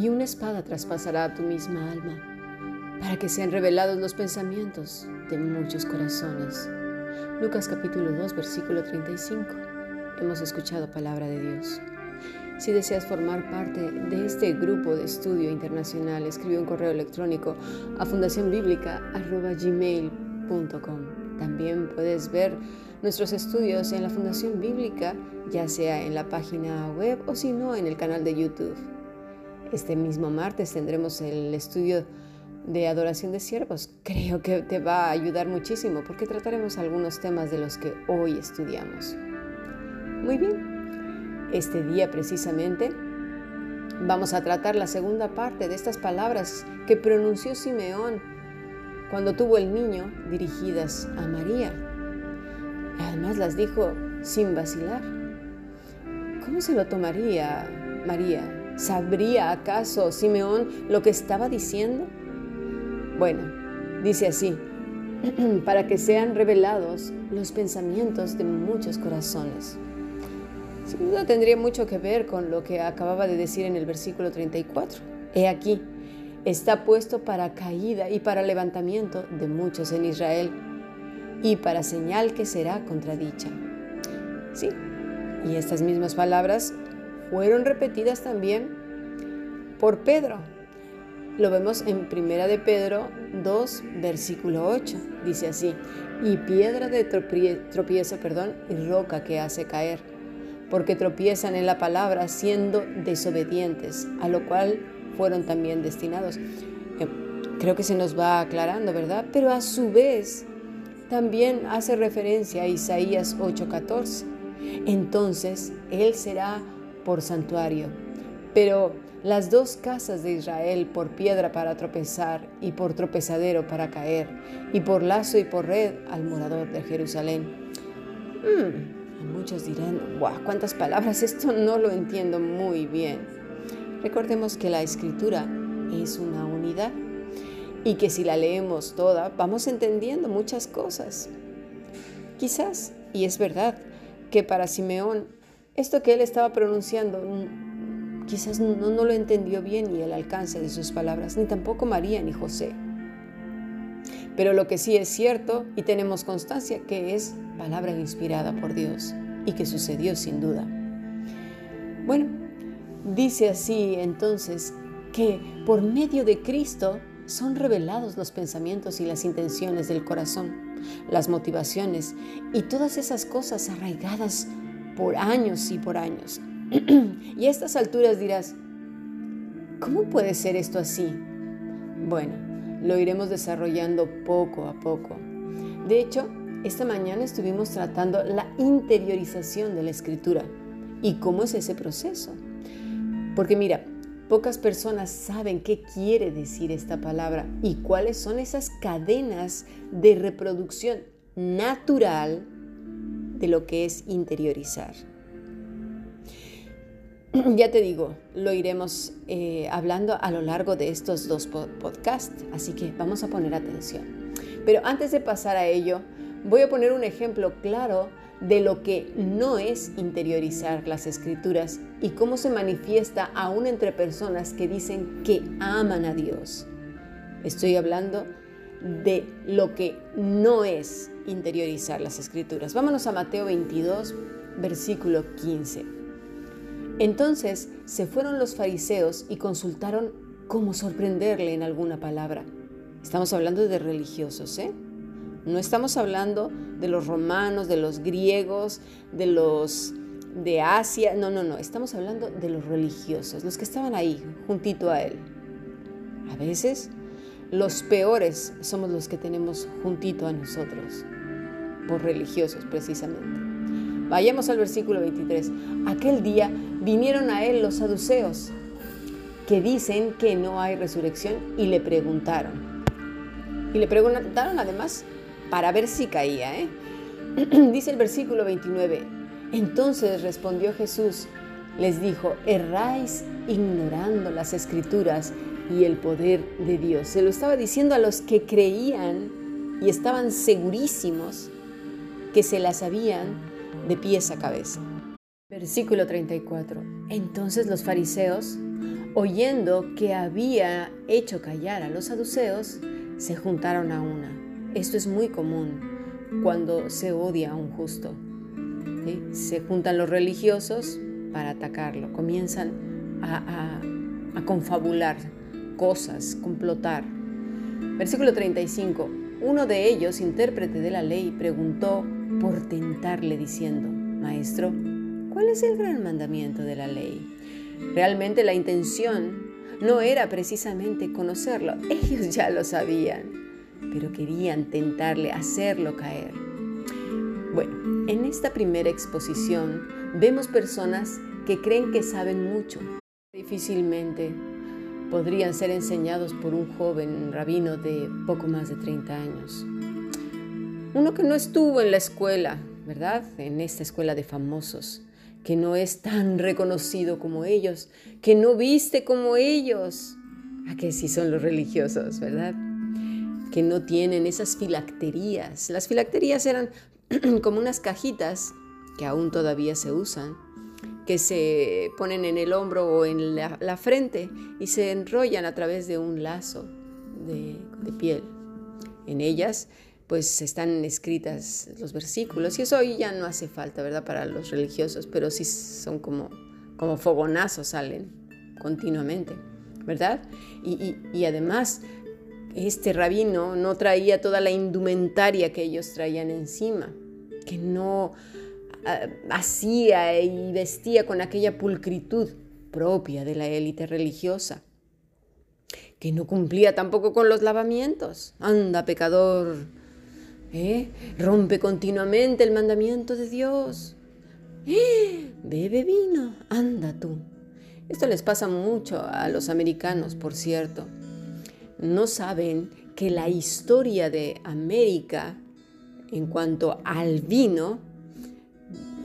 y una espada traspasará tu misma alma, para que sean revelados los pensamientos de muchos corazones. Lucas capítulo 2, versículo 35. Hemos escuchado palabra de Dios. Si deseas formar parte de este grupo de estudio internacional, escribe un correo electrónico a fundacionbiblica.gmail.com. También puedes ver nuestros estudios en la Fundación Bíblica, ya sea en la página web o si no en el canal de YouTube. Este mismo martes tendremos el estudio de adoración de siervos. Creo que te va a ayudar muchísimo porque trataremos algunos temas de los que hoy estudiamos. Muy bien, este día precisamente vamos a tratar la segunda parte de estas palabras que pronunció Simeón cuando tuvo el niño dirigidas a María. Además las dijo sin vacilar. ¿Cómo se lo tomaría María? ¿Sabría acaso Simeón lo que estaba diciendo? Bueno, dice así, para que sean revelados los pensamientos de muchos corazones. Sin duda tendría mucho que ver con lo que acababa de decir en el versículo 34. He aquí, está puesto para caída y para levantamiento de muchos en Israel y para señal que será contradicha. Sí, y estas mismas palabras fueron repetidas también por Pedro. Lo vemos en Primera de Pedro 2, versículo 8. Dice así, y piedra de tropiezo, perdón, y roca que hace caer, porque tropiezan en la palabra siendo desobedientes, a lo cual fueron también destinados. Eh, creo que se nos va aclarando, ¿verdad? Pero a su vez también hace referencia a Isaías 8:14. Entonces Él será por santuario. Pero las dos casas de Israel por piedra para tropezar y por tropezadero para caer, y por lazo y por red al morador de Jerusalén. Hmm, muchos dirán, guau, cuántas palabras, esto no lo entiendo muy bien. Recordemos que la escritura es una unidad y que si la leemos toda vamos entendiendo muchas cosas. Quizás, y es verdad, que para Simeón esto que él estaba pronunciando mm, quizás no, no lo entendió bien y el alcance de sus palabras, ni tampoco María ni José. Pero lo que sí es cierto y tenemos constancia que es palabra inspirada por Dios y que sucedió sin duda. Bueno, dice así entonces que por medio de Cristo son revelados los pensamientos y las intenciones del corazón, las motivaciones y todas esas cosas arraigadas por años y por años. y a estas alturas dirás, ¿cómo puede ser esto así? Bueno, lo iremos desarrollando poco a poco. De hecho, esta mañana estuvimos tratando la interiorización de la escritura y cómo es ese proceso. Porque mira, pocas personas saben qué quiere decir esta palabra y cuáles son esas cadenas de reproducción natural de lo que es interiorizar. Ya te digo, lo iremos eh, hablando a lo largo de estos dos podcasts, así que vamos a poner atención. Pero antes de pasar a ello, voy a poner un ejemplo claro de lo que no es interiorizar las escrituras y cómo se manifiesta aún entre personas que dicen que aman a Dios. Estoy hablando de lo que no es interiorizar las escrituras. Vámonos a Mateo 22, versículo 15. Entonces se fueron los fariseos y consultaron cómo sorprenderle en alguna palabra. Estamos hablando de religiosos, ¿eh? No estamos hablando de los romanos, de los griegos, de los de Asia. No, no, no. Estamos hablando de los religiosos, los que estaban ahí, juntito a él. A veces los peores somos los que tenemos juntito a nosotros, por religiosos precisamente. Vayamos al versículo 23. Aquel día vinieron a él los saduceos, que dicen que no hay resurrección, y le preguntaron. Y le preguntaron además para ver si caía. ¿eh? Dice el versículo 29. Entonces respondió Jesús, les dijo, erráis ignorando las escrituras y el poder de Dios. Se lo estaba diciendo a los que creían y estaban segurísimos que se las sabían de pies a cabeza. Versículo 34. Entonces los fariseos oyendo que había hecho callar a los saduceos, se juntaron a una. Esto es muy común cuando se odia a un justo. Se juntan los religiosos para atacarlo, comienzan a, a confabular cosas, complotar. Versículo 35. Uno de ellos, intérprete de la ley, preguntó por tentarle diciendo, Maestro, ¿cuál es el gran mandamiento de la ley? Realmente la intención no era precisamente conocerlo, ellos ya lo sabían, pero querían tentarle, hacerlo caer. Bueno, en esta primera exposición vemos personas que creen que saben mucho. Difícilmente podrían ser enseñados por un joven rabino de poco más de 30 años. Uno que no estuvo en la escuela, ¿verdad? En esta escuela de famosos, que no es tan reconocido como ellos, que no viste como ellos. ¿A que sí son los religiosos, verdad? Que no tienen esas filacterías. Las filacterías eran como unas cajitas que aún todavía se usan, que se ponen en el hombro o en la, frente y se enrollan a través de un lazo de, piel. En ellas pues están escritas los versículos y eso hoy ya no hace falta, ¿verdad? Para los religiosos, pero sí son como, como fogonazos, salen continuamente, ¿verdad? Y, y además, este rabino no traía toda la indumentaria que ellos traían encima, que no hacía y vestía con aquella pulcritud propia de la élite religiosa, que no cumplía tampoco con los lavamientos. Anda, pecador, ¿Eh? Rompe continuamente el mandamiento de Dios. ¿Eh? Bebe vino, anda tú. Esto les pasa mucho a los americanos, por cierto. No saben que la historia de América en cuanto al vino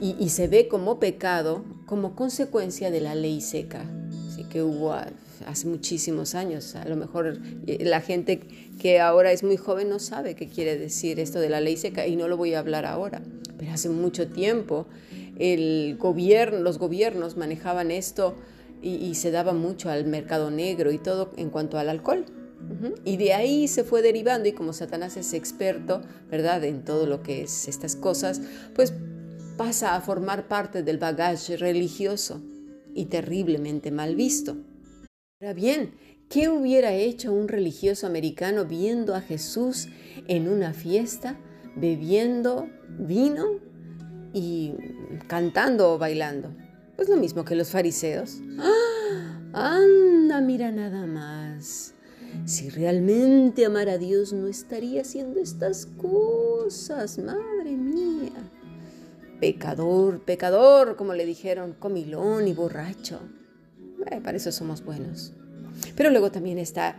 y, y se ve como pecado como consecuencia de la ley seca Así que hubo hace muchísimos años. A lo mejor eh, la gente que ahora es muy joven no sabe qué quiere decir esto de la ley seca y no lo voy a hablar ahora. Pero hace mucho tiempo el gobierno, los gobiernos manejaban esto y, se daba mucho al mercado negro y todo en cuanto al alcohol. Y de ahí se fue derivando y como Satanás es experto, ¿verdad?, en todo lo que es estas cosas, pues pasa a formar parte del bagaje religioso y terriblemente mal visto. Ahora bien, ¿qué hubiera hecho un religioso americano viendo a Jesús en una fiesta, bebiendo vino y cantando o bailando? Pues lo mismo que los fariseos. ¡Ah! Anda, mira nada más. Si realmente amara a Dios no estaría haciendo estas cosas, madre mía. Pecador, pecador, como le dijeron, comilón y borracho. Eh, para eso somos buenos. Pero luego también está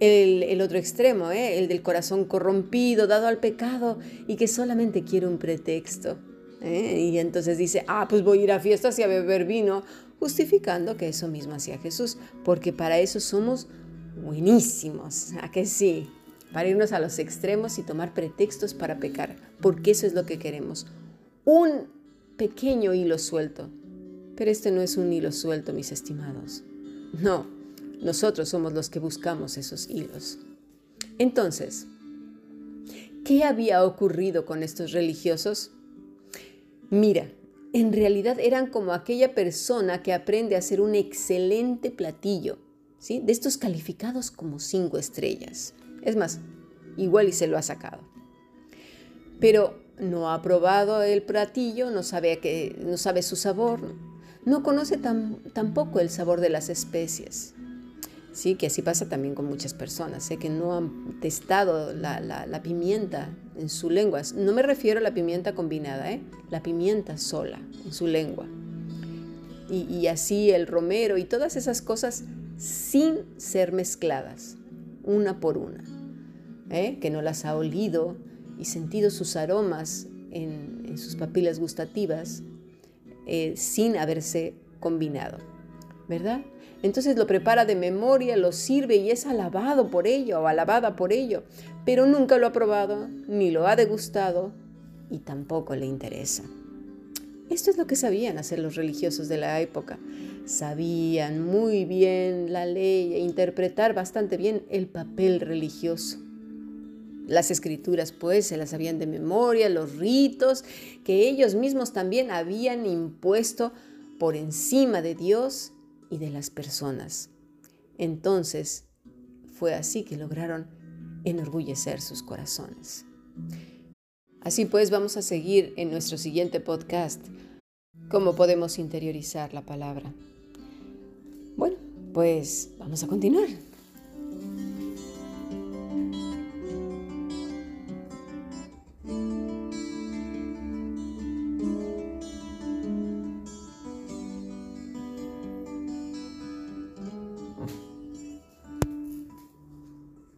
el, otro extremo, ¿eh? el del corazón corrompido, dado al pecado y que solamente quiere un pretexto. ¿eh? Y entonces dice, ah, pues voy a ir a fiestas y a beber vino, justificando que eso mismo hacía Jesús, porque para eso somos buenísimos, ¿a que sí? Para irnos a los extremos y tomar pretextos para pecar, porque eso es lo que queremos. Un pequeño hilo suelto pero este no es un hilo suelto, mis estimados. No, nosotros somos los que buscamos esos hilos. Entonces, ¿qué había ocurrido con estos religiosos? Mira, en realidad eran como aquella persona que aprende a hacer un excelente platillo, ¿sí? De estos calificados como cinco estrellas. Es más, igual y se lo ha sacado. Pero no ha probado el platillo, no sabe, que, no sabe su sabor, no conoce tampoco el sabor de las especies. Sí, que así pasa también con muchas personas, sé que no han testado la, pimienta en su lengua. No me refiero a la pimienta combinada, ¿eh? la pimienta sola en su lengua. Y, así el romero y todas esas cosas sin ser mezcladas, una por una. ¿eh? Que no las ha olido y sentido sus aromas en, sus papilas gustativas eh, sin haberse combinado, ¿verdad? Entonces lo prepara de memoria, lo sirve y es alabado por ello o alabada por ello, pero nunca lo ha probado, ni lo ha degustado y tampoco le interesa. Esto es lo que sabían hacer los religiosos de la época. sabían muy bien la ley e interpretar bastante bien el papel religioso. Las escrituras pues se las sabían de memoria, los ritos que ellos mismos también habían impuesto por encima de Dios y de las personas. Entonces fue así que lograron enorgullecer sus corazones. Así pues vamos a seguir en nuestro siguiente podcast cómo podemos interiorizar la palabra. Bueno, pues vamos a continuar.